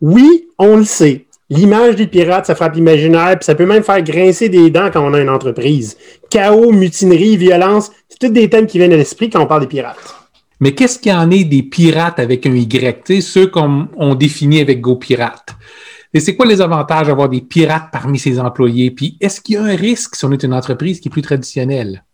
Oui, on le sait. L'image des pirates, ça frappe l'imaginaire, puis ça peut même faire grincer des dents quand on a une entreprise. Chaos, mutinerie, violence, c'est tous des thèmes qui viennent à l'esprit quand on parle des pirates. Mais qu'est-ce qu'il y en est des pirates avec un Y, tu sais, ceux qu'on définit avec GoPirate? Et c'est quoi les avantages d'avoir des pirates parmi ses employés? Puis est-ce qu'il y a un risque si on est une entreprise qui est plus traditionnelle?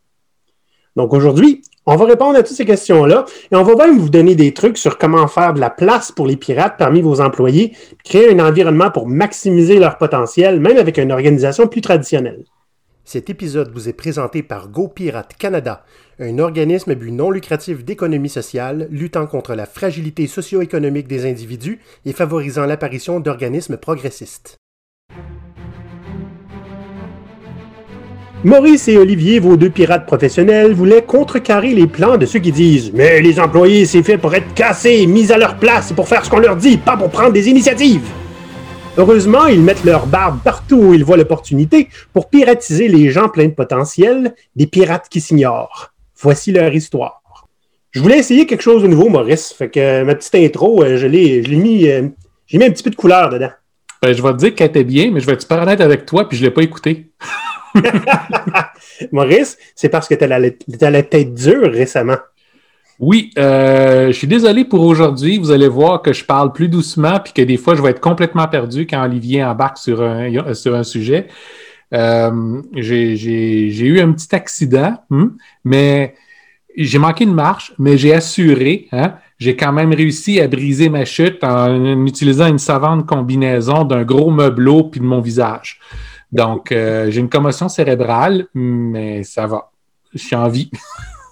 Donc aujourd'hui, on va répondre à toutes ces questions-là et on va même vous donner des trucs sur comment faire de la place pour les pirates parmi vos employés, créer un environnement pour maximiser leur potentiel, même avec une organisation plus traditionnelle. Cet épisode vous est présenté par GoPirate Canada, un organisme à but non lucratif d'économie sociale luttant contre la fragilité socio-économique des individus et favorisant l'apparition d'organismes progressistes. Maurice et Olivier, vos deux pirates professionnels, voulaient contrecarrer les plans de ceux qui disent Mais les employés, c'est fait pour être cassés, mis à leur place pour faire ce qu'on leur dit, pas pour prendre des initiatives. Heureusement, ils mettent leur barbe partout où ils voient l'opportunité pour piratiser les gens pleins de potentiel, des pirates qui s'ignorent. Voici leur histoire. Je voulais essayer quelque chose de nouveau, Maurice. Fait que ma petite intro, euh, je l'ai, mis, euh, j'ai mis un petit peu de couleur dedans. Ben, je vais te dire qu'elle était bien, mais je vais être super honnête avec toi, puis je ne l'ai pas écouté. Maurice, c'est parce que tu as, la tête dure récemment. Oui, euh, je suis désolé pour aujourd'hui. Vous allez voir que je parle plus doucement puis que des fois, je vais être complètement perdu quand Olivier embarque sur un, sujet. Euh, j'ai eu un petit accident, hmm, mais j'ai manqué une marche, mais j'ai assuré. Hein, j'ai quand même réussi à briser ma chute en utilisant une savante combinaison d'un gros meubleau puis de mon visage. Donc, euh, j'ai une commotion cérébrale, mais ça va. Je suis en vie.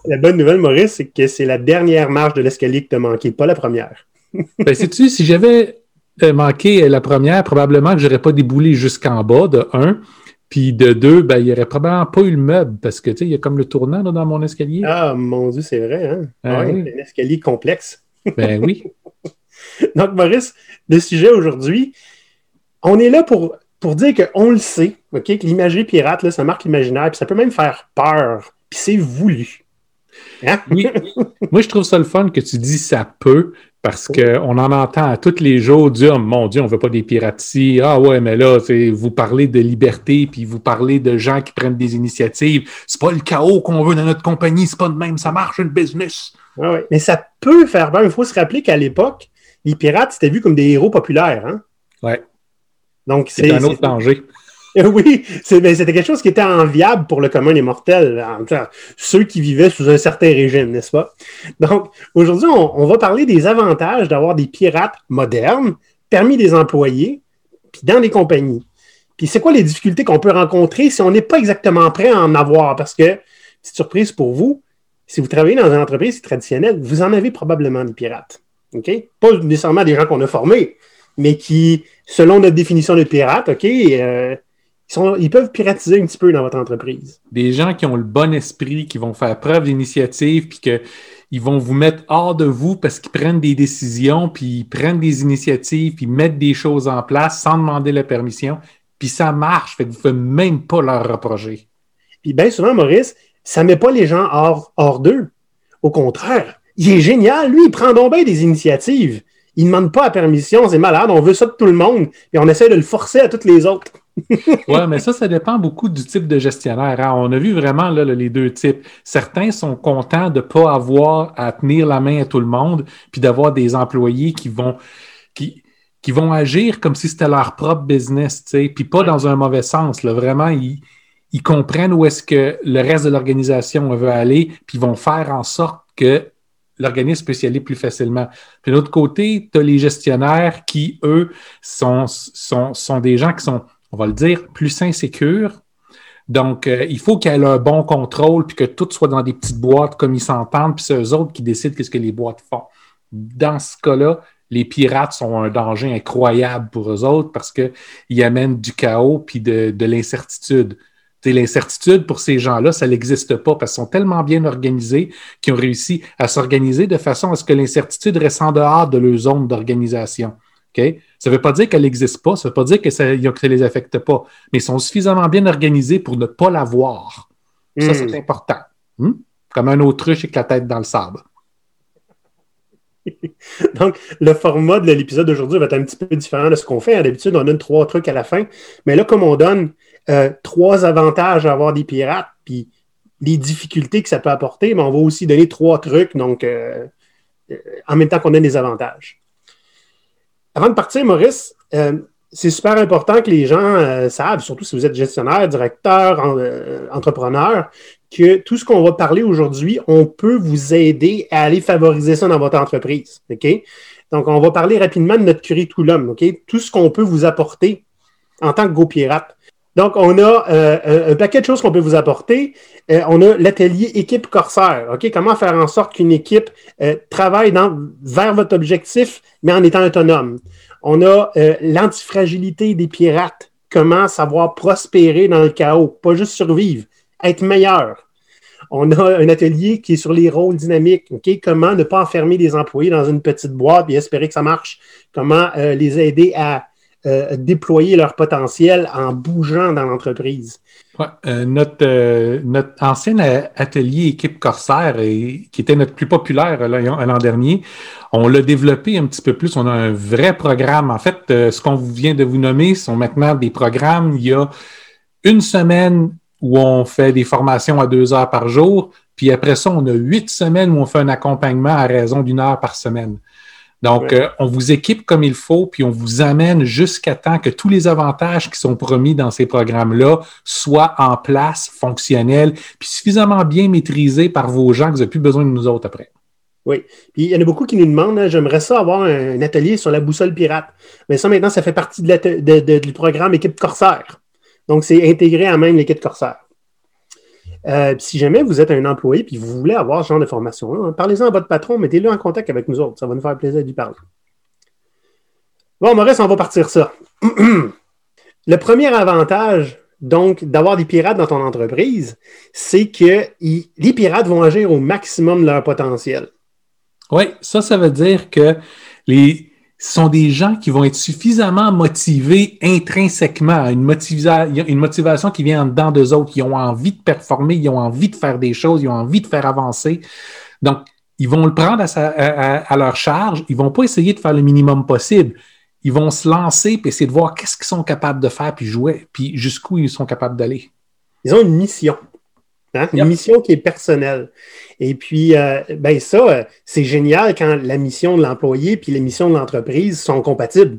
La bonne nouvelle, Maurice, c'est que c'est la dernière marche de l'escalier que tu as manqué, pas la première. ben, sais-tu, si j'avais euh, manqué la première, probablement que je n'aurais pas déboulé jusqu'en bas, de un. Puis de deux, ben, il n'y aurait probablement pas eu le meuble parce que, tu sais, il y a comme le tournant dans mon escalier. Ah, mon Dieu, c'est vrai, hein? Ah, un escalier complexe. Ben oui. Donc, Maurice, le sujet aujourd'hui, on est là pour pour dire qu'on le sait, OK, que l'imagerie pirate, là, ça marque l'imaginaire, puis ça peut même faire peur, puis c'est voulu. Hein? Oui. Moi, je trouve ça le fun que tu dis ça peut, parce qu'on en entend à tous les jours dire oh, Mon Dieu, on veut pas des pirates ici. Ah ouais, mais là, vous parlez de liberté, puis vous parlez de gens qui prennent des initiatives. C'est pas le chaos qu'on veut dans notre compagnie, c'est pas de même, ça marche, une business. Ah ouais. Mais ça peut faire peur. Il faut se rappeler qu'à l'époque, les pirates, c'était vu comme des héros populaires. Hein? Ouais. Donc, c'est un autre danger. Oui, c'était quelque chose qui était enviable pour le commun des mortels, ceux qui vivaient sous un certain régime, n'est-ce pas? Donc, aujourd'hui, on, va parler des avantages d'avoir des pirates modernes, permis des employés, puis dans des compagnies. Puis c'est quoi les difficultés qu'on peut rencontrer si on n'est pas exactement prêt à en avoir? Parce que, petite surprise pour vous, si vous travaillez dans une entreprise traditionnelle, vous en avez probablement des pirates. OK? Pas nécessairement des gens qu'on a formés, mais qui, selon notre définition de pirate, OK, euh, ils, peuvent piratiser un petit peu dans votre entreprise. Des gens qui ont le bon esprit, qui vont faire preuve d'initiative, puis qu'ils vont vous mettre hors de vous parce qu'ils prennent des décisions, puis ils prennent des initiatives, puis mettent des choses en place sans demander la permission, puis ça marche, fait que vous ne pouvez même pas leur reprocher. Puis bien souvent, Maurice, ça ne met pas les gens hors, hors d'eux. Au contraire, il est génial, lui, il prend donc bien des initiatives. Il ne demande pas la permission, c'est malade, on veut ça de tout le monde, et on essaie de le forcer à toutes les autres. oui, mais ça, ça dépend beaucoup du type de gestionnaire. Hein. On a vu vraiment les deux types. Certains sont contents de ne pas avoir à tenir la main à tout le monde, puis d'avoir des employés qui vont, qui, vont agir comme si c'était leur propre business, puis pas dans un mauvais sens. Vraiment, ils, ils comprennent où est-ce que le reste de l'organisation veut aller, puis ils vont faire en sorte que l'organisme peut s'y aller plus facilement. Puis de l'autre côté, tu as les gestionnaires qui, eux, sont, sont, sont, des gens qui sont, on va le dire, plus insécures. Donc, euh, il faut qu'il y ait un bon contrôle, puis que tout soit dans des petites boîtes comme ils s'entendent, puis c'est eux autres qui décident qu'est-ce que les boîtes font. Dans ce cas-là, les pirates sont un danger incroyable pour eux autres parce qu'ils amènent du chaos puis de, de l'incertitude. L'incertitude pour ces gens-là, ça n'existe pas parce qu'ils sont tellement bien organisés qu'ils ont réussi à s'organiser de façon à ce que l'incertitude reste en dehors de leur zone d'organisation. Ça ne veut pas dire qu'elle n'existe pas, ça ne veut pas dire que ça ne les affecte pas, mais ils sont suffisamment bien organisés pour ne pas l'avoir. Ça, c'est hmm. important. Hmm? Comme un autruche avec la tête dans le sable. Donc, le format de l'épisode d'aujourd'hui va être un petit peu différent de ce qu'on fait. D'habitude, on donne trois trucs à la fin. Mais là, comme on donne euh, trois avantages à avoir des pirates, puis les difficultés que ça peut apporter, mais on va aussi donner trois trucs, donc euh, euh, en même temps qu'on donne des avantages. Avant de partir, Maurice, c'est super important que les gens savent, surtout si vous êtes gestionnaire, directeur, entrepreneur, que tout ce qu'on va parler aujourd'hui, on peut vous aider à aller favoriser ça dans votre entreprise. OK? Donc, on va parler rapidement de notre curriculum, OK? Tout ce qu'on peut vous apporter en tant que Go Pirate. Donc, on a euh, un paquet de choses qu'on peut vous apporter. Euh, on a l'atelier équipe Corsair. OK? Comment faire en sorte qu'une équipe euh, travaille vers votre objectif, mais en étant autonome? On a l'antifragilité des pirates. Comment savoir prospérer dans le chaos, pas juste survivre être meilleur. On a un atelier qui est sur les rôles dynamiques. Comment ne pas enfermer les employés dans une petite boîte et espérer que ça marche? Comment les aider à euh, déployer leur potentiel en bougeant dans l'entreprise? Euh, notre, notre ancien atelier équipe Corsair, qui était notre plus populaire l'an dernier, on l'a développé un petit peu plus. On a un vrai programme. En fait, ce qu'on vient de vous nommer sont maintenant des programmes. Il y a une semaine où on fait des formations à deux heures par jour. Puis après ça, on a huit semaines où on fait un accompagnement à raison d'une heure par semaine. Donc, euh, on vous équipe comme il faut, puis on vous amène jusqu'à temps que tous les avantages qui sont promis dans ces programmes-là soient en place, fonctionnels, puis suffisamment bien maîtrisés par vos gens que vous n'avez plus besoin de nous autres après. Oui. Puis il y en a beaucoup qui nous demandent, hein, j'aimerais ça avoir un, atelier sur la boussole pirate. Mais ça, maintenant, ça fait partie du programme Équipe Corsaire. Donc, c'est intégré à même l'équipe Corsair. Euh, si jamais vous êtes un employé et vous voulez avoir ce genre de formation, parlez-en à votre patron, mettez-le en contact avec nous autres. Ça va nous faire plaisir lui parler. Bon, Maurice, on va partir ça. Le premier avantage, donc, d'avoir des pirates dans ton entreprise, c'est que les pirates vont agir au maximum de leur potentiel. Oui, ça, ça veut dire que les, sont des gens qui vont être suffisamment motivés intrinsèquement, une, une motivation qui vient en dedans d'eux autres. Ils ont envie de performer, ils ont envie de faire des choses, ils ont envie de faire avancer. Donc, ils vont le prendre à, leur charge. Ils vont pas essayer de faire le minimum possible. Ils vont se lancer et essayer de voir qu'est-ce qu'ils sont capables de faire puis jouer, puis jusqu'où ils sont capables d'aller. Ils ont une mission. Hein? Une mission qui est personnelle. Et puis, euh, ben ça, euh, c'est génial quand la mission de l'employé puis les missions de l'entreprise sont compatibles.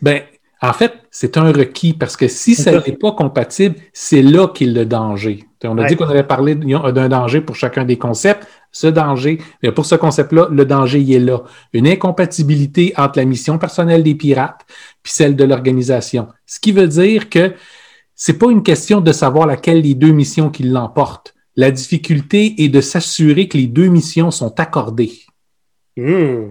Ben, en fait, c'est un requis parce que si ça n'est pas compatible, c'est là qu'est le danger. On a dit qu'on avait parlé d'un danger pour chacun des concepts. Ce danger, pour ce concept-là, le danger il est là. Une incompatibilité entre la mission personnelle des pirates puis celle de l'organisation. Ce qui veut dire que c'est pas une question de savoir laquelle des deux missions qui l'emportent. La difficulté est de s'assurer que les deux missions sont accordées. Hmm.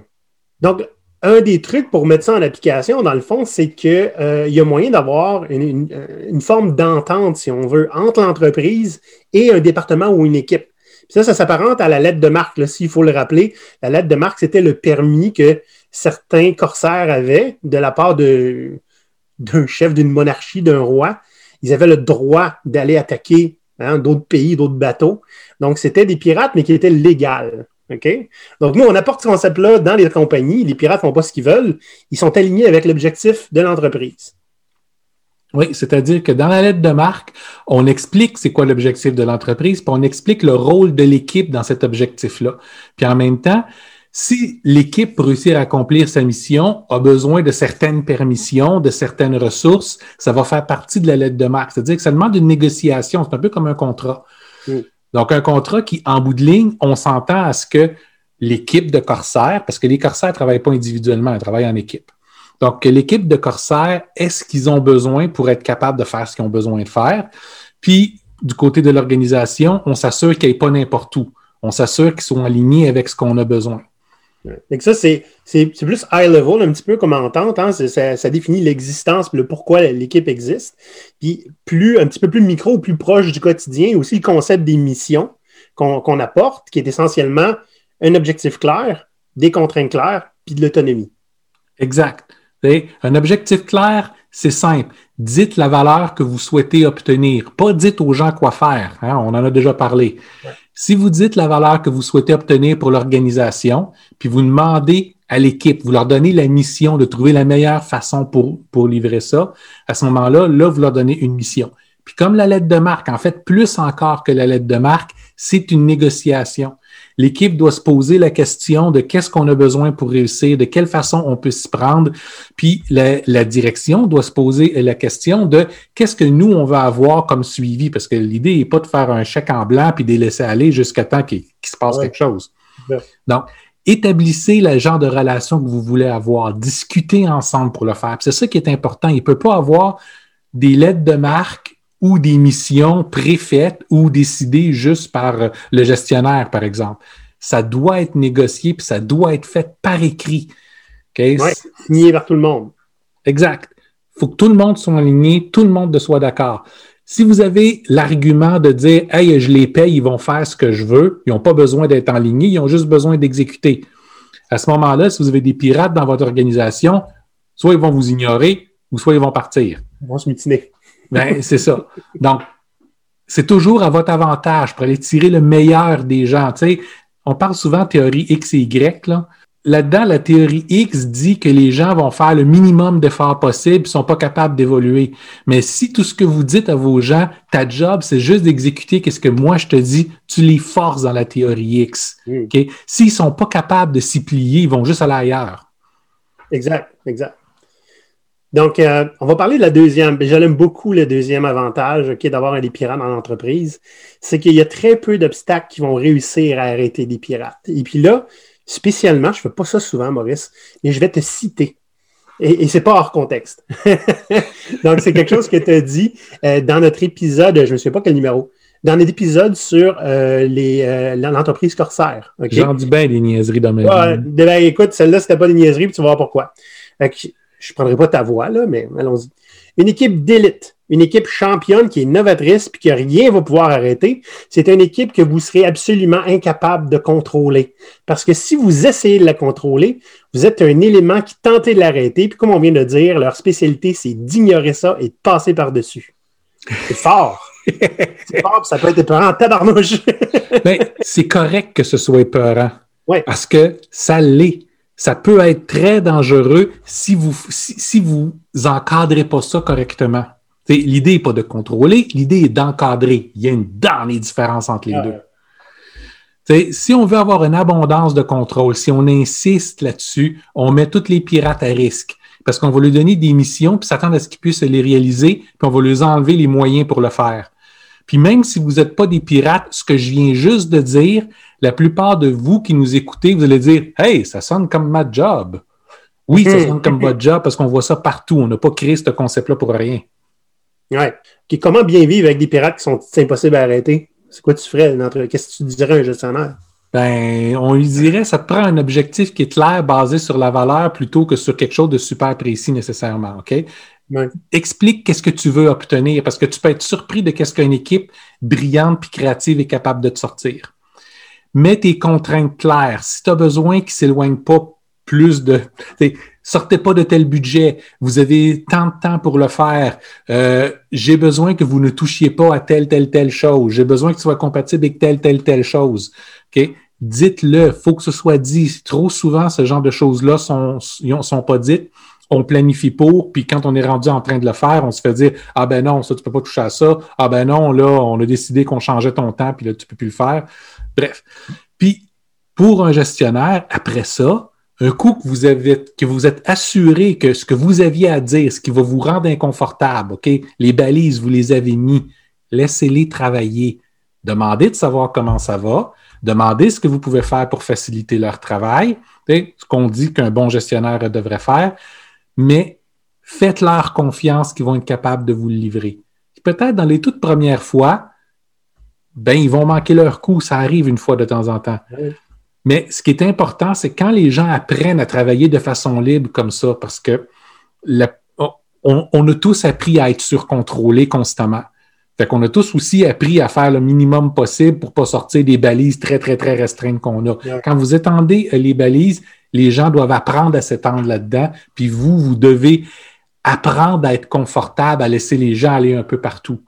Donc, un des trucs pour mettre ça en application, dans le fond, c'est qu'il euh, y a moyen d'avoir une, forme d'entente, si on veut, entre l'entreprise et un département ou une équipe. ça, ça s'apparente à la lettre de marque, s'il faut le rappeler. La lettre de marque, c'était le permis que certains corsaires avaient de la part d'un chef d'une monarchie, d'un roi, ils avaient le droit d'aller attaquer hein, d'autres pays, d'autres bateaux. Donc, c'était des pirates, mais qui étaient légales. Donc, nous, on apporte ce concept-là dans les compagnies. Les pirates ne font pas ce qu'ils veulent. Ils sont alignés avec l'objectif de l'entreprise. Oui, c'est-à-dire que dans la lettre de marque, on explique c'est quoi l'objectif de l'entreprise, puis on explique le rôle de l'équipe dans cet objectif-là. Puis en même temps, si l'équipe, pour réussir à accomplir sa mission, a besoin de certaines permissions, de certaines ressources, ça va faire partie de la lettre de marque. C'est-à-dire que ça demande une négociation. C'est un peu comme un contrat. Donc, un contrat qui, en bout de ligne, on s'entend à ce que l'équipe de Corsair, parce que les Corsaires ne travaillent pas individuellement, ils travaillent en équipe. Donc, l'équipe de Corsair est ce qu'ils ont besoin pour être capable de faire ce qu'ils ont besoin de faire. Puis, du côté de l'organisation, on s'assure qu'il n'y ait pas n'importe où. On s'assure qu'ils sont alignés avec ce qu'on a besoin. Donc ça, c'est plus high level, un petit peu comme entente. Hein? Ça, définit l'existence, le pourquoi l'équipe existe. Puis plus, un petit peu plus micro, plus proche du quotidien, aussi le concept des missions qu'on apporte, qui est essentiellement un objectif clair, des contraintes claires, puis de l'autonomie. Exact. Un objectif clair, c'est simple. Dites la valeur que vous souhaitez obtenir. Pas dites aux gens quoi faire. Hein, on en a déjà parlé. Si vous dites la valeur que vous souhaitez obtenir pour l'organisation, puis vous demandez à l'équipe, vous leur donnez la mission de trouver la meilleure façon pour, pour livrer ça, à ce moment-là, là, vous leur donnez une mission. Puis comme la lettre de marque, en fait, plus encore que la lettre de marque, c'est une négociation. L'équipe doit se poser la question de qu'est-ce qu'on a besoin pour réussir, de quelle façon on peut s'y prendre. Puis la, direction doit se poser la question de qu'est-ce que nous, on va avoir comme suivi, parce que l'idée n'est pas de faire un chèque en blanc puis de les laisser aller jusqu'à temps qu'il se passe quelque chose. Donc, établissez le genre de relation que vous voulez avoir, discutez ensemble pour le faire. C'est ça qui est important. Il ne peut pas avoir des lettres de marque ou des missions préfaites ou décidées juste par euh, le gestionnaire, par exemple. Ça doit être négocié, puis ça doit être fait par écrit. Okay? signé par tout le monde. Exact. Il faut que tout le monde soit aligné, tout le monde soit d'accord. Si vous avez l'argument de dire Hey, je les paye, ils vont faire ce que je veux, ils n'ont pas besoin d'être en ligne, ils ont juste besoin d'exécuter. À ce moment-là, si vous avez des pirates dans votre organisation, soit ils vont vous ignorer ou soit ils vont partir. Ils vont se mutiner. Ben, c'est ça. Donc, c'est toujours à votre avantage pour aller tirer le meilleur des gens. Tu sais, on parle souvent de théorie X et Y. Là. Là-dedans, la théorie X dit que les gens vont faire le minimum d'efforts possible, ne sont pas capables d'évoluer. Mais si tout ce que vous dites à vos gens, ta job, c'est juste d'exécuter ce que moi je te dis, tu les forces dans la théorie X. Mm. S'ils ne sont pas capables de s'y plier, ils vont juste aller ailleurs. Exact, exact. Donc, euh, on va parler de la deuxième. J'aime beaucoup le deuxième avantage okay, d'avoir des pirates dans l'entreprise. C'est qu'il y a très peu d'obstacles qui vont réussir à arrêter des pirates. Et puis là, spécialement, je ne fais pas ça souvent, Maurice, mais je vais te citer. Et, et c'est pas hors contexte. Donc, c'est quelque chose que tu as dit euh, dans notre épisode, je ne sais pas quel numéro, dans notre épisode sur euh, les, l'entreprise Corsair. J'en dis bien des niaiseries dans mes ouais, ben, écoute, celle-là, c'était pas des niaiseries, puis tu vas voir pourquoi je ne prendrai pas ta voix, là, mais allons-y. Une équipe d'élite, une équipe championne qui est novatrice puis que rien ne va pouvoir arrêter, c'est une équipe que vous serez absolument incapable de contrôler. Parce que si vous essayez de la contrôler, vous êtes un élément qui tentez de l'arrêter. Puis comme on vient de dire, leur spécialité, c'est d'ignorer ça et de passer par-dessus. C'est fort. c'est fort, ça peut être épeurant tabarnouche. Mais c'est correct que ce soit épeurant. Oui. Parce que ça l'est ça peut être très dangereux si vous si, vous encadrez pas ça correctement. L'idée n'est pas de contrôler, l'idée est d'encadrer. Il y a une les différences entre les deux. si on veut avoir une abondance de contrôle, si on insiste là-dessus, on met tous les pirates à risque parce qu'on va lui donner des missions puis s'attendre à ce qu'ils puissent les réaliser, puis on va lui enlever les moyens pour le faire. Puis même si vous n'êtes pas des pirates, ce que je viens juste de dire, la plupart de vous qui nous écoutez, vous allez dire Hey, ça sonne comme ma job. Oui, ça hmm. sonne comme votre job parce qu'on voit ça partout. On n'a pas créé ce concept-là pour rien. Ouais. comment bien vivre avec des pirates qui sont impossibles à arrêter? C'est quoi tu ferais? Qu'est-ce que tu dirais à un gestionnaire? Ben, on lui dirait, ça te prend un objectif qui est clair, basé sur la valeur, plutôt que sur quelque chose de super précis nécessairement, OK? Explique qu'est-ce que tu veux obtenir, parce que tu peux être surpris de qu'est-ce qu'une équipe brillante et créative est capable de te sortir mets tes contraintes claires. Si tu as besoin qu'ils ne s'éloignent pas plus de. Sortez pas de tel budget. Vous avez tant de temps pour le faire. Euh, j'ai besoin que vous ne touchiez pas à telle, telle, telle chose. J'ai besoin que ce soit compatible avec telle, telle, telle chose. Dites-le. faut que ce soit dit. Trop souvent, ce genre de choses-là sont, sont pas dites. On planifie pour, puis quand on est rendu en train de le faire, on se fait dire Ah ben non, ça, tu peux pas toucher à ça. Ah ben non, là, on a décidé qu'on changeait ton temps, puis là, tu peux plus le faire. Bref. Puis, pour un gestionnaire, après ça, un coup que vous, avez, que vous êtes assuré que ce que vous aviez à dire, ce qui va vous rendre inconfortable, OK, les balises, vous les avez mis, laissez-les travailler. Demandez de savoir comment ça va. Demandez ce que vous pouvez faire pour faciliter leur travail, ce qu'on dit qu'un bon gestionnaire devrait faire, mais faites-leur confiance qu'ils vont être capables de vous le livrer. Peut-être dans les toutes premières fois, ben, ils vont manquer leur coup. Ça arrive une fois de temps en temps. Mais ce qui est important, c'est quand les gens apprennent à travailler de façon libre comme ça, parce que on, a tous appris à être surcontrôlés constamment. Fait qu'on a tous aussi appris à faire le minimum possible pour pas sortir des balises très, très, très restreintes qu'on a. Quand vous étendez euh, les balises, les gens doivent apprendre à s'étendre là-dedans, puis vous, vous devez apprendre à être confortable, à laisser les gens aller un peu partout.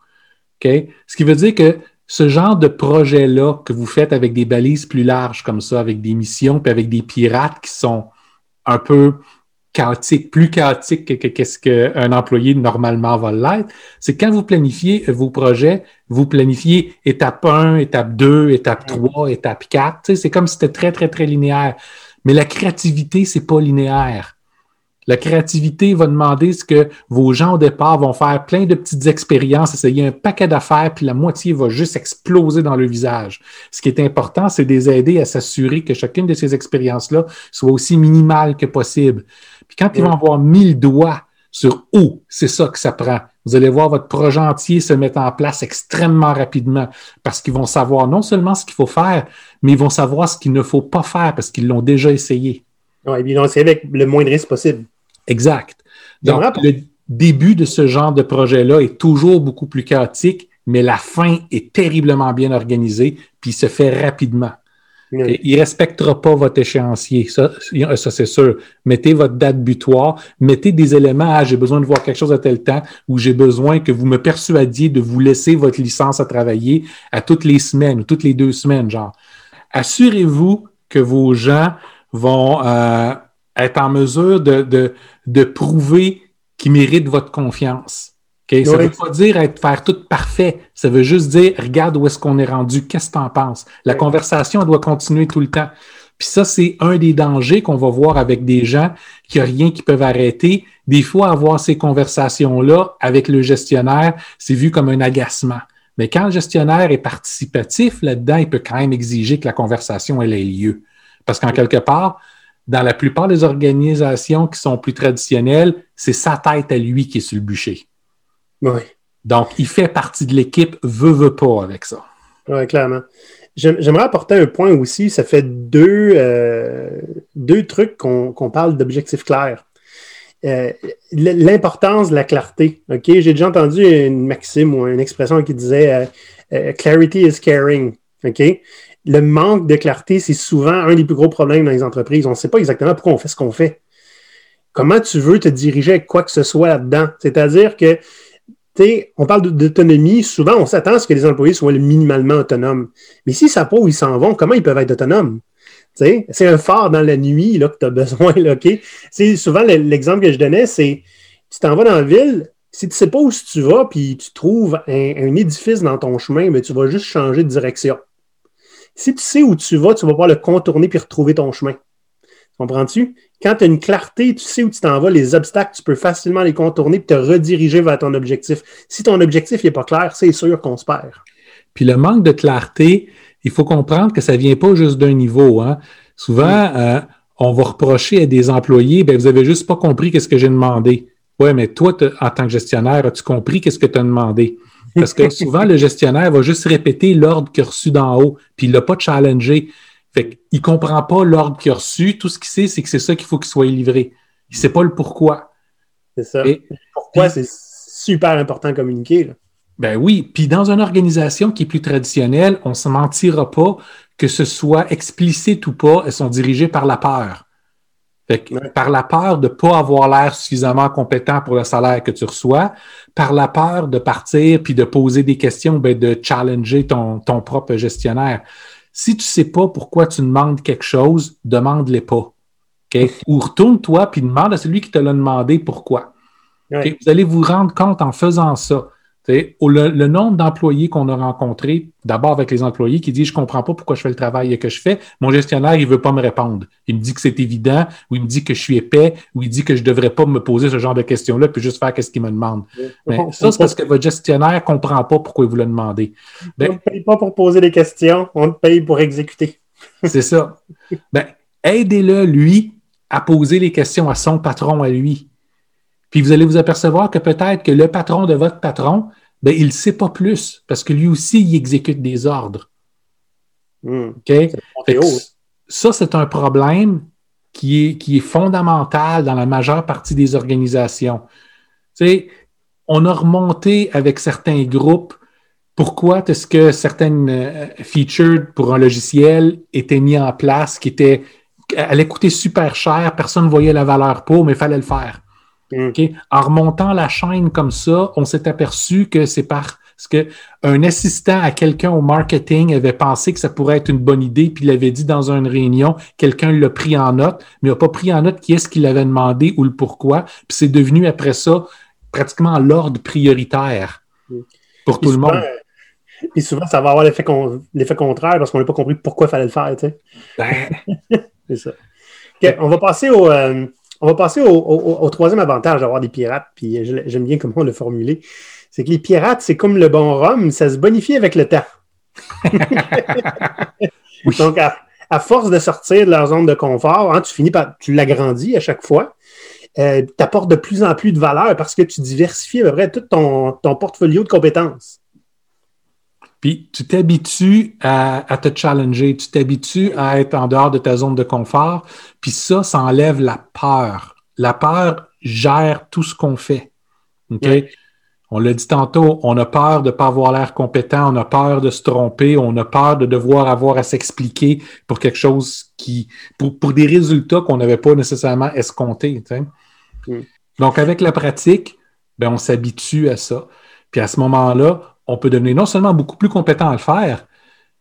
Ce qui veut dire que ce genre de projet-là que vous faites avec des balises plus larges comme ça, avec des missions, puis avec des pirates qui sont un peu chaotiques, plus chaotiques que qu'est-ce qu'un employé normalement va l'être, c'est quand vous planifiez vos projets, vous planifiez étape 1, étape 2, étape 3, étape 4. C'est comme si c'était très, très, très linéaire. Mais la créativité, c'est pas linéaire. La créativité va demander ce que vos gens au départ vont faire plein de petites expériences, essayer un paquet d'affaires, puis la moitié va juste exploser dans le visage. Ce qui est important, c'est de les aider à s'assurer que chacune de ces expériences-là soit aussi minimale que possible. Puis quand ils vont avoir mille doigts sur où c'est ça que ça prend, vous allez voir votre projet entier se mettre en place extrêmement rapidement parce qu'ils vont savoir non seulement ce qu'il faut faire, mais ils vont savoir ce qu'il ne faut pas faire parce qu'ils l'ont déjà essayé. Oui, ils l'ont essayé avec le moins de risque possible. Exact. Donc, le début de ce genre de projet-là est toujours beaucoup plus chaotique, mais la fin est terriblement bien organisée, puis se fait rapidement. Il ne respectera pas votre échéancier, ça, ça c'est sûr. Mettez votre date butoir, mettez des éléments, ah, j'ai besoin de voir quelque chose à tel temps, ou j'ai besoin que vous me persuadiez de vous laisser votre licence à travailler à toutes les semaines ou toutes les deux semaines, genre. Assurez-vous que vos gens vont euh, être en mesure de, de, de prouver qu'ils méritent votre confiance. Ça ne veut pas dire être faire tout parfait. Ça veut juste dire regarde où est-ce qu'on est rendu, qu'est-ce que tu en penses? La conversation doit continuer tout le temps. Puis ça, c'est un des dangers qu'on va voir avec des gens qui n'ont rien qui peuvent arrêter. Des fois, avoir ces conversations-là avec le gestionnaire, c'est vu comme un agacement. Mais quand le gestionnaire est participatif là-dedans, il peut quand même exiger que la conversation elle ait lieu. Parce qu'en quelque part, dans la plupart des organisations qui sont plus traditionnelles, c'est sa tête à lui qui est sur le bûcher. Oui. Donc, il fait partie de l'équipe, veut, veut pas avec ça. Oui, clairement. J'aimerais apporter un point aussi. Ça fait deux, euh, deux trucs qu'on parle d'objectifs clairs. Euh, l'importance de la clarté. OK? J'ai déjà entendu une maxime ou une expression qui disait euh, Clarity is caring. OK? le manque de clarté, c'est souvent un des plus gros problèmes dans les entreprises. On ne sait pas exactement pourquoi on fait ce qu'on fait. Comment tu veux te diriger avec quoi que ce soit là-dedans? C'est-à-dire que, on parle d'autonomie, souvent on s'attend à ce que les employés soient minimalement autonomes. Mais si ça pas où ils s'en vont, comment ils peuvent être autonomes? C'est un phare dans la nuit là, que tu as besoin. Souvent, l'exemple que je donnais, c'est tu t'en vas dans la ville, si tu ne sais pas où tu vas, puis tu trouves un, édifice dans ton chemin, mais tu vas juste changer de direction. Si tu sais où tu vas, tu vas pouvoir le contourner puis retrouver ton chemin. Comprends-tu? Quand tu as une clarté, tu sais où tu t'en vas, les obstacles, tu peux facilement les contourner et te rediriger vers ton objectif. Si ton objectif n'est pas clair, c'est sûr qu'on se perd. Puis le manque de clarté, il faut comprendre que ça ne vient pas juste d'un niveau. Hein. Souvent, euh, on va reprocher à des employés, ben, vous n'avez juste pas compris qu'est-ce que j'ai demandé. Oui, mais toi, en tant que gestionnaire, as-tu compris qu'est-ce que tu as demandé? Parce que souvent, le gestionnaire va juste répéter l'ordre qu'il a reçu d'en haut, puis il ne l'a pas challengé. Fait qu'il ne comprend pas l'ordre qu'il a reçu. Tout ce qu'il sait, c'est que c'est ça qu'il faut qu'il soit livré. Il ne sait pas le pourquoi. C'est ça. pourquoi c'est super important de communiquer. Là. Ben oui. Puis dans une organisation qui est plus traditionnelle, on ne se mentira pas que ce soit explicite ou pas, elles sont dirigées par la peur. Par la peur de ne pas avoir l'air suffisamment compétent pour le salaire que tu reçois, par la peur de partir puis de poser des questions, ben de challenger ton, ton propre gestionnaire. Si tu ne sais pas pourquoi tu demandes quelque chose, demande-le pas. Ou retourne-toi puis demande à celui qui te l'a demandé pourquoi. Vous allez vous rendre compte en faisant ça le, nombre d'employés qu'on a rencontrés, d'abord avec les employés qui disent Je ne comprends pas pourquoi je fais le travail que je fais, mon gestionnaire, il ne veut pas me répondre. Il me dit que c'est évident, ou il me dit que je suis épais, ou il dit que je ne devrais pas me poser ce genre de questions-là, puis juste faire ce qu'il me demande. Mais ça, c'est parce que votre gestionnaire ne comprend pas pourquoi il vous l'a demandé. Ben, on ne paye pas pour poser des questions, on te paye pour exécuter. c'est ça. Ben, aidez-le, lui, à poser les questions à son patron, à lui. Puis vous allez vous apercevoir que peut-être que le patron de votre patron, ben, il ne sait pas plus parce que lui aussi, il exécute des ordres. Hmm. Ça, c'est un problème qui est, qui est fondamental dans la majeure partie des organisations. Tu on a remonté avec certains groupes pourquoi est-ce que certaines euh, features pour un logiciel étaient mis en place qui étaient, allaient coûter super cher, personne ne voyait la valeur pour, mais il fallait le faire? Mm. En remontant la chaîne comme ça, on s'est aperçu que c'est parce qu'un assistant à quelqu'un au marketing avait pensé que ça pourrait être une bonne idée, puis il l'avait dit dans une réunion, quelqu'un l'a pris en note, mais il n'a pas pris en note qui est-ce qu'il avait demandé ou le pourquoi, puis c'est devenu après ça pratiquement l'ordre prioritaire mm. pour tout le monde. Et souvent, ça va avoir l'effet contraire parce qu'on n'a pas compris pourquoi il fallait le faire. Tu sais. Ben. c'est ça. on va passer au, euh, on va passer au, troisième avantage d'avoir des pirates, puis j'aime bien comment on l'a formulé. C'est que les pirates, c'est comme le bon rhum, ça se bonifie avec le temps. Donc, à, force de sortir de leur zone de confort, hein, tu finis par, tu l'agrandis à chaque fois. Euh, tu apportes de plus en plus de valeur parce que tu diversifies à peu près tout ton, ton portfolio de compétences. Puis tu t'habitues à, te challenger, tu t'habitues à être en dehors de ta zone de confort, puis ça, ça enlève la peur. La peur gère tout ce qu'on fait. OK? On l'a dit tantôt, on a peur de ne pas avoir l'air compétent, on a peur de se tromper, on a peur de devoir avoir à s'expliquer pour quelque chose qui. pour, pour des résultats qu'on n'avait pas nécessairement escomptés. Mm. Donc, avec la pratique, ben, on s'habitue à ça. Puis à ce moment-là, on peut devenir non seulement beaucoup plus compétent à le faire,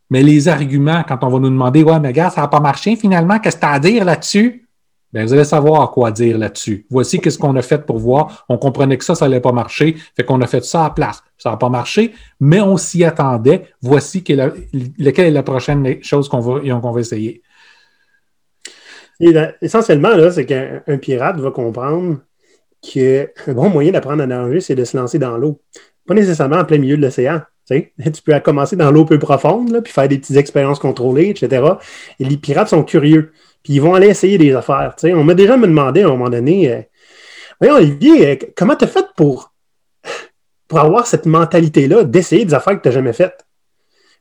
mais les arguments, quand on va nous demander Ouais, mais gars, ça n'a pas marché finalement, qu'est-ce que tu as à dire là-dessus? Bien, vous allez savoir quoi dire là-dessus. Voici qu'est-ce qu'on a fait pour voir. On comprenait que ça, ça n'allait pas marcher. Fait qu'on a fait ça à place. Ça n'a pas marché, mais on s'y attendait. Voici quelle, est la prochaine chose qu'on va, va essayer. essentiellement, c'est qu'un pirate va comprendre qu'un bon moyen d'apprendre à nager, c'est de se lancer dans l'eau pas nécessairement en plein milieu de l'océan. Tu, peux commencer dans l'eau peu profonde, puis faire des petites expériences contrôlées, etc. Et les pirates sont curieux. Puis ils vont aller essayer des affaires. On m'a déjà me demandé à un moment donné euh, Voyons, Olivier, euh, comment tu as fait pour, pour avoir cette mentalité-là d'essayer des affaires que tu n'as jamais faites?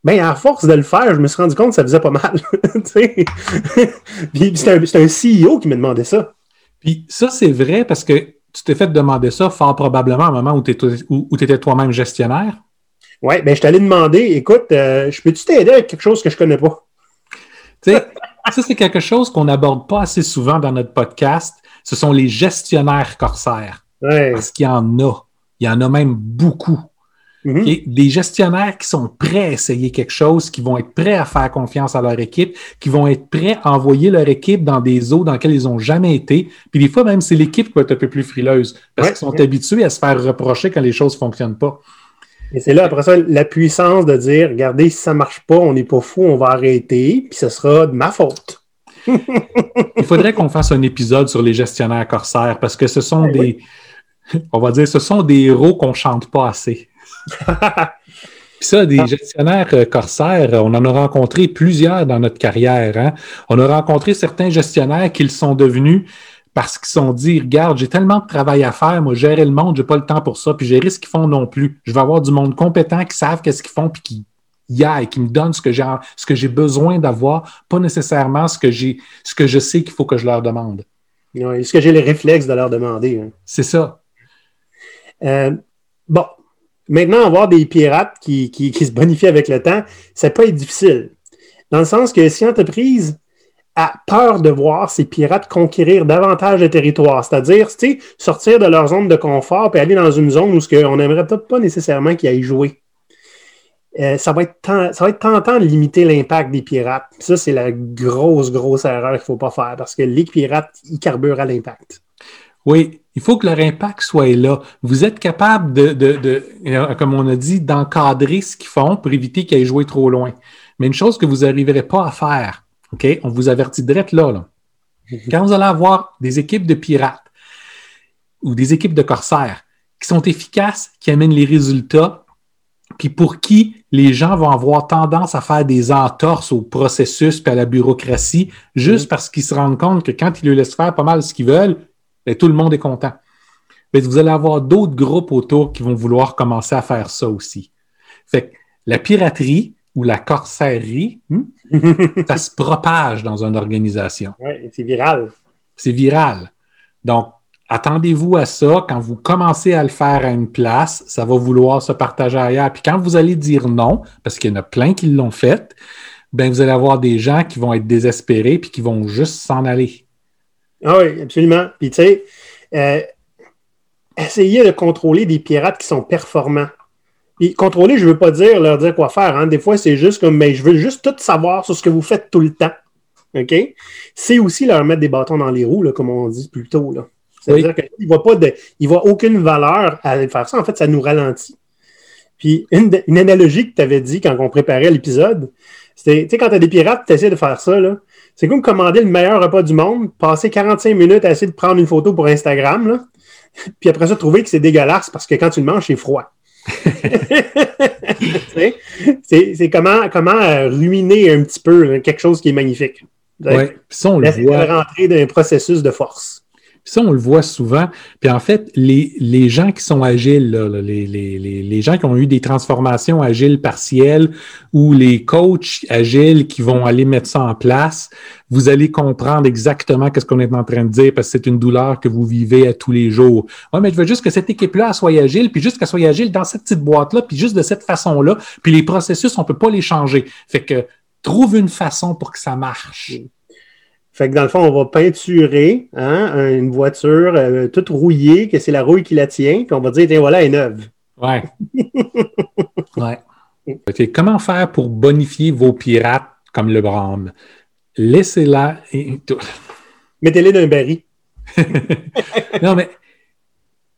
Bien, à force de le faire, je me suis rendu compte que ça faisait pas mal. C'est un, un CEO qui m'a demandé ça. Puis ça, c'est vrai parce que tu t'es fait demander ça fort probablement au moment où tu étais, toi-même gestionnaire? Oui, bien, je t'allais demander, écoute, euh, je peux-tu t'aider avec quelque chose que je ne connais pas? Tu sais, ça, c'est quelque chose qu'on n'aborde pas assez souvent dans notre podcast. Ce sont les gestionnaires corsaires. Parce qu'il y en a. Il y en a même beaucoup. Mhm. Des gestionnaires qui sont prêts à essayer quelque chose, qui vont être prêts à faire confiance à leur équipe, qui vont être prêts à envoyer leur équipe dans des eaux dans lesquelles ils n'ont jamais été. Puis des fois, même, c'est l'équipe qui va être un peu plus frileuse parce qu'ils sont habitués à se faire reprocher quand les choses ne fonctionnent pas. Et c'est là, après ça, la puissance de dire regardez, si ça ne marche pas, on n'est pas fou, on va arrêter, puis ce sera de ma faute. Il faudrait qu'on fasse un épisode sur les gestionnaires corsaires parce que ce sont ben des. On va dire, ce sont des héros qu'on ne chante pas assez. Puis ça, des ah. gestionnaires euh, corsaires, on en a rencontré plusieurs dans notre carrière. Hein. On a rencontré certains gestionnaires qui le sont devenus parce qu'ils se sont dit, regarde, j'ai tellement de travail à faire, moi, gérer le monde, j'ai pas le temps pour ça, puis gérer ce qu'ils font non plus. Je vais avoir du monde compétent qui savent qu'est-ce qu'ils font, puis qui y a et qui me donne ce que j'ai, ce que j'ai besoin d'avoir, pas nécessairement ce que j'ai, ce que je sais qu'il faut que je leur demande. Oui, est-ce que j'ai les réflexes de leur demander? Hein? C'est ça. Euh, bon, Maintenant, avoir des pirates qui, se bonifient avec le temps, ça peut être difficile. Dans le sens que si l'entreprise a peur de voir ces pirates conquérir davantage de territoire, c'est-à-dire sortir de leur zone de confort et aller dans une zone où ce on n'aimerait peut-être pas nécessairement qu'ils aillent jouer. Euh, ça, va être ça va être tentant de limiter l'impact des pirates. Ça, c'est la grosse, grosse erreur qu'il ne faut pas faire parce que les pirates, ils carburent à l'impact. Oui, il faut que leur impact soit là. Vous êtes capable de, euh, comme on a dit, d'encadrer ce qu'ils font pour éviter qu'ils aient joué trop loin. Mais une chose que vous n'arriverez pas à faire, OK? On vous avertit direct là, là. Quand vous allez avoir des équipes de pirates ou des équipes de corsaires qui sont efficaces, qui amènent les résultats, puis pour qui les gens vont avoir tendance à faire des entorses au processus et à la bureaucratie, juste mm-hmm. parce qu'ils se rendent compte que quand ils leur laissent faire pas mal ce qu'ils veulent, et tout le monde est content. Mais vous allez avoir d'autres groupes autour qui vont vouloir commencer à faire ça aussi. Fait que la piraterie ou la corsaillerie, hmm, ça se propage dans une organisation. Oui, c'est viral. C'est viral. Donc, attendez-vous à ça. Quand vous commencez à le faire à une place, ça va vouloir se partager ailleurs. Puis quand vous allez dire non, parce qu'il y en a plein qui l'ont fait, ben vous allez avoir des gens qui vont être désespérés puis qui vont juste s'en aller. Ah oui, absolument. Puis tu sais, euh, essayez de contrôler des pirates qui sont performants. Et contrôler, je ne veux pas dire leur dire quoi faire. Hein. Des fois, c'est juste comme, mais je veux juste tout savoir sur ce que vous faites tout le temps. OK? C'est aussi leur mettre des bâtons dans les roues, là, comme on dit plus tôt. C'est-à-dire qu'il ne voit, pas de, il voit aucune valeur à faire ça. En fait, ça nous ralentit. Puis, une, une analogie que tu avais dit quand on préparait l'épisode, c'était, tu sais, quand tu as des pirates, tu essaies de faire ça, là. C'est comme commander le meilleur repas du monde, passer 45 minutes à essayer de prendre une photo pour Instagram, là, puis après ça, trouver que c'est dégueulasse parce que quand tu le manges, c'est froid. c'est comment, comment euh, ruiner un petit peu quelque chose qui est magnifique. Ouais. Ça, on le voit. rentrer dans un processus de force. Ça, on le voit souvent. Puis en fait, les, les gens qui sont agiles, les, les, les, gens qui ont eu des transformations agiles partielles ou les coachs agiles qui vont aller mettre ça en place, vous allez comprendre exactement ce qu'on est en train de dire parce que c'est une douleur que vous vivez à tous les jours. Oui, mais je veux juste que cette équipe-là soit agile, puis juste qu'elle soit agile dans cette petite boîte-là, puis juste de cette façon-là. Puis les processus, on ne peut pas les changer. Fait que trouve une façon pour que ça marche. Fait que dans le fond, on va peinturer hein, une voiture euh, toute rouillée, que c'est la rouille qui la tient, puis on va dire, tiens, voilà, elle est neuve. Ouais. ouais. comment faire pour bonifier vos pirates comme le Brahme? Laissez-la. Mettez-les dans un baril. non, mais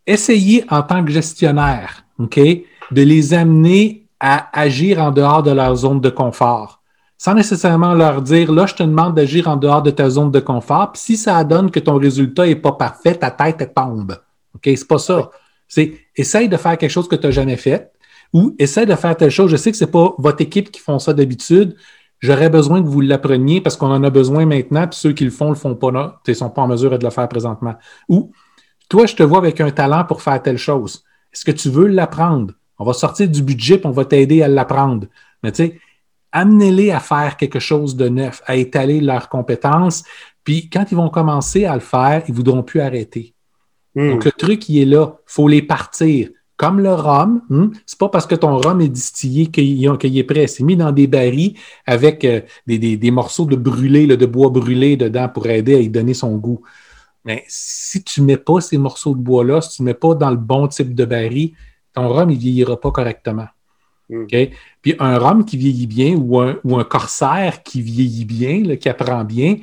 essayez en tant que gestionnaire, OK, de les amener à agir en dehors de leur zone de confort sans nécessairement leur dire là, je te demande d'agir en dehors de ta zone de confort. Puis si ça donne que ton résultat n'est pas parfait, ta tête elle tombe. OK? C'est pas ça. C'est essaye de faire quelque chose que tu n'as jamais fait ou essaye de faire telle chose. Je sais que ce n'est pas votre équipe qui font ça d'habitude. J'aurais besoin que vous l'appreniez parce qu'on en a besoin maintenant, puis ceux qui le font ne le font pas, ils ne sont pas en mesure de le faire présentement. Ou toi, je te vois avec un talent pour faire telle chose. Est-ce que tu veux l'apprendre? On va sortir du budget et on va t'aider à l'apprendre. Mais tu sais, amenez-les à faire quelque chose de neuf, à étaler leurs compétences. Puis quand ils vont commencer à le faire, ils ne voudront plus arrêter. Hmm. Donc le truc, il est là. Il faut les partir. Comme le rhum, hmm, c'est pas parce que ton rhum est distillé qu'il est prêt. C'est mis dans des barils avec euh, des, morceaux de brûlé, de bois brûlé dedans pour aider à y donner son goût. Mais si tu ne mets pas ces morceaux de bois-là, si tu ne mets pas dans le bon type de baril, ton rhum, il ne vieillira pas correctement. Hmm. Puis un rhum qui vieillit bien ou un, ou un corsaire qui vieillit bien, qui apprend bien,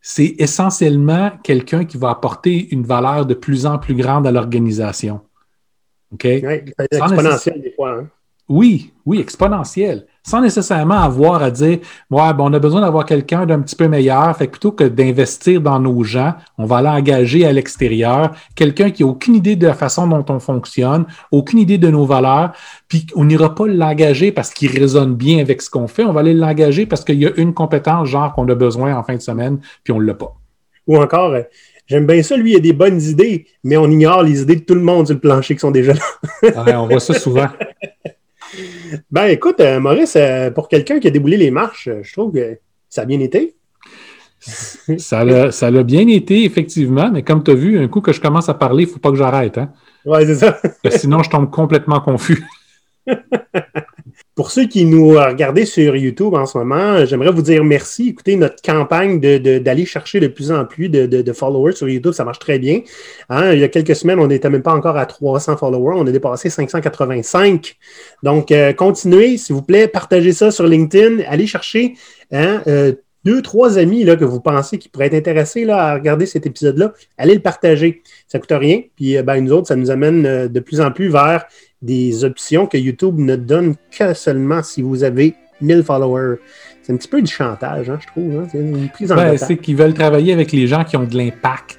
c'est essentiellement quelqu'un qui va apporter une valeur de plus en plus grande à l'organisation. OK? Oui, exponentiel des fois. Hein. Oui, oui, exponentiel sans nécessairement avoir à dire ouais, on a besoin d'avoir quelqu'un d'un petit peu meilleur. Fait que plutôt que d'investir dans nos gens, on va l'engager à l'extérieur, quelqu'un qui n'a aucune idée de la façon dont on fonctionne, aucune idée de nos valeurs, puis on n'ira pas l'engager parce qu'il résonne bien avec ce qu'on fait, on va aller l'engager parce qu'il y a une compétence genre qu'on a besoin en fin de semaine, puis on ne l'a pas. Ou encore, euh, J'aime bien ça, lui, il a des bonnes idées, mais on ignore les idées de tout le monde sur le plancher qui sont déjà là. on voit ça souvent. Ben écoute, euh, Maurice, euh, pour quelqu'un qui a déboulé les marches, euh, je trouve que ça a bien été. ça l'a bien été, effectivement, mais comme tu as vu, un coup que je commence à parler, il ne faut pas que j'arrête. Hein? Oui, c'est ça. sinon, je tombe complètement confus. Pour ceux qui nous regardent sur YouTube en ce moment, j'aimerais vous dire merci. Écoutez, notre campagne d'aller chercher de plus en plus de, followers sur YouTube, ça marche très bien. Hein, il y a quelques semaines, on n'était même pas encore à 300 followers. On a dépassé 585. Donc, euh, continuez, s'il vous plaît, partagez ça sur LinkedIn. Allez chercher hein, euh, deux, trois amis là, que vous pensez qui pourraient être intéressés là, à regarder cet épisode-là. Allez le partager. Ça ne coûte rien. Puis, euh, ben, nous autres, ça nous amène de plus en plus vers des options que YouTube ne donne que seulement si vous avez 1000 followers. C'est un petit peu du chantage, hein, je trouve. Hein. C'est une prise en ben, C'est qu'ils veulent travailler avec les gens qui ont de l'impact.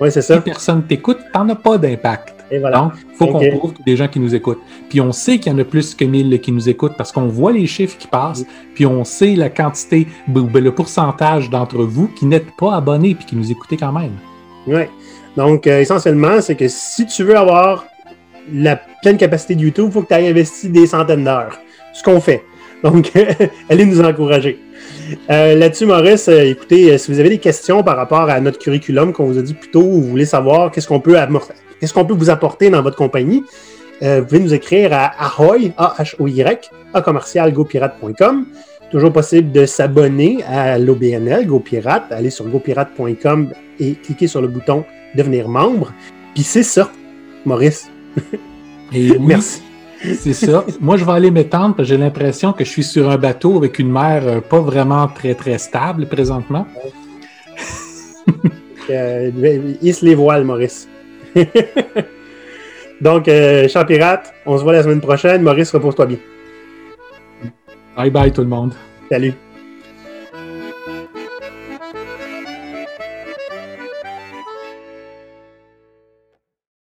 Oui, c'est ça. Si personne t'écoute, t'en as pas d'impact. Et voilà. Donc, il faut qu'on trouve des gens qui nous écoutent. Puis on sait qu'il y en a plus que 1000 qui nous écoutent parce qu'on voit les chiffres qui passent, puis on sait la quantité, ben, le pourcentage d'entre vous qui n'êtes pas abonnés puis qui nous écoutez quand même. Oui. Donc, euh, essentiellement, c'est que si tu veux avoir la pleine capacité de YouTube, il faut que tu aies investi des centaines d'heures. Ce qu'on fait. Donc, allez nous encourager. Euh, là-dessus, Maurice, euh, écoutez, euh, si vous avez des questions par rapport à notre curriculum qu'on vous a dit plus tôt, ou vous voulez savoir qu'est-ce qu'on peut, qu'est-ce qu'on peut vous apporter dans votre compagnie, vous pouvez nous écrire à ahoy, A-H-O-Y, à commercialgopirate.com. Toujours possible de s'abonner à l'OBNL, GoPirate. Allez sur gopirate.com et cliquez sur le bouton devenir membre. Puis c'est ça Maurice. Et oui, Merci. C'est ça. Moi, je vais aller m'étendre parce que j'ai l'impression que je suis sur un bateau avec une mer euh, pas vraiment très, très stable présentement. euh, hisse les voiles, Maurice. Donc, euh, Champ Pirate, on se voit la semaine prochaine. Maurice, repose-toi bien. Bye bye tout le monde. Salut.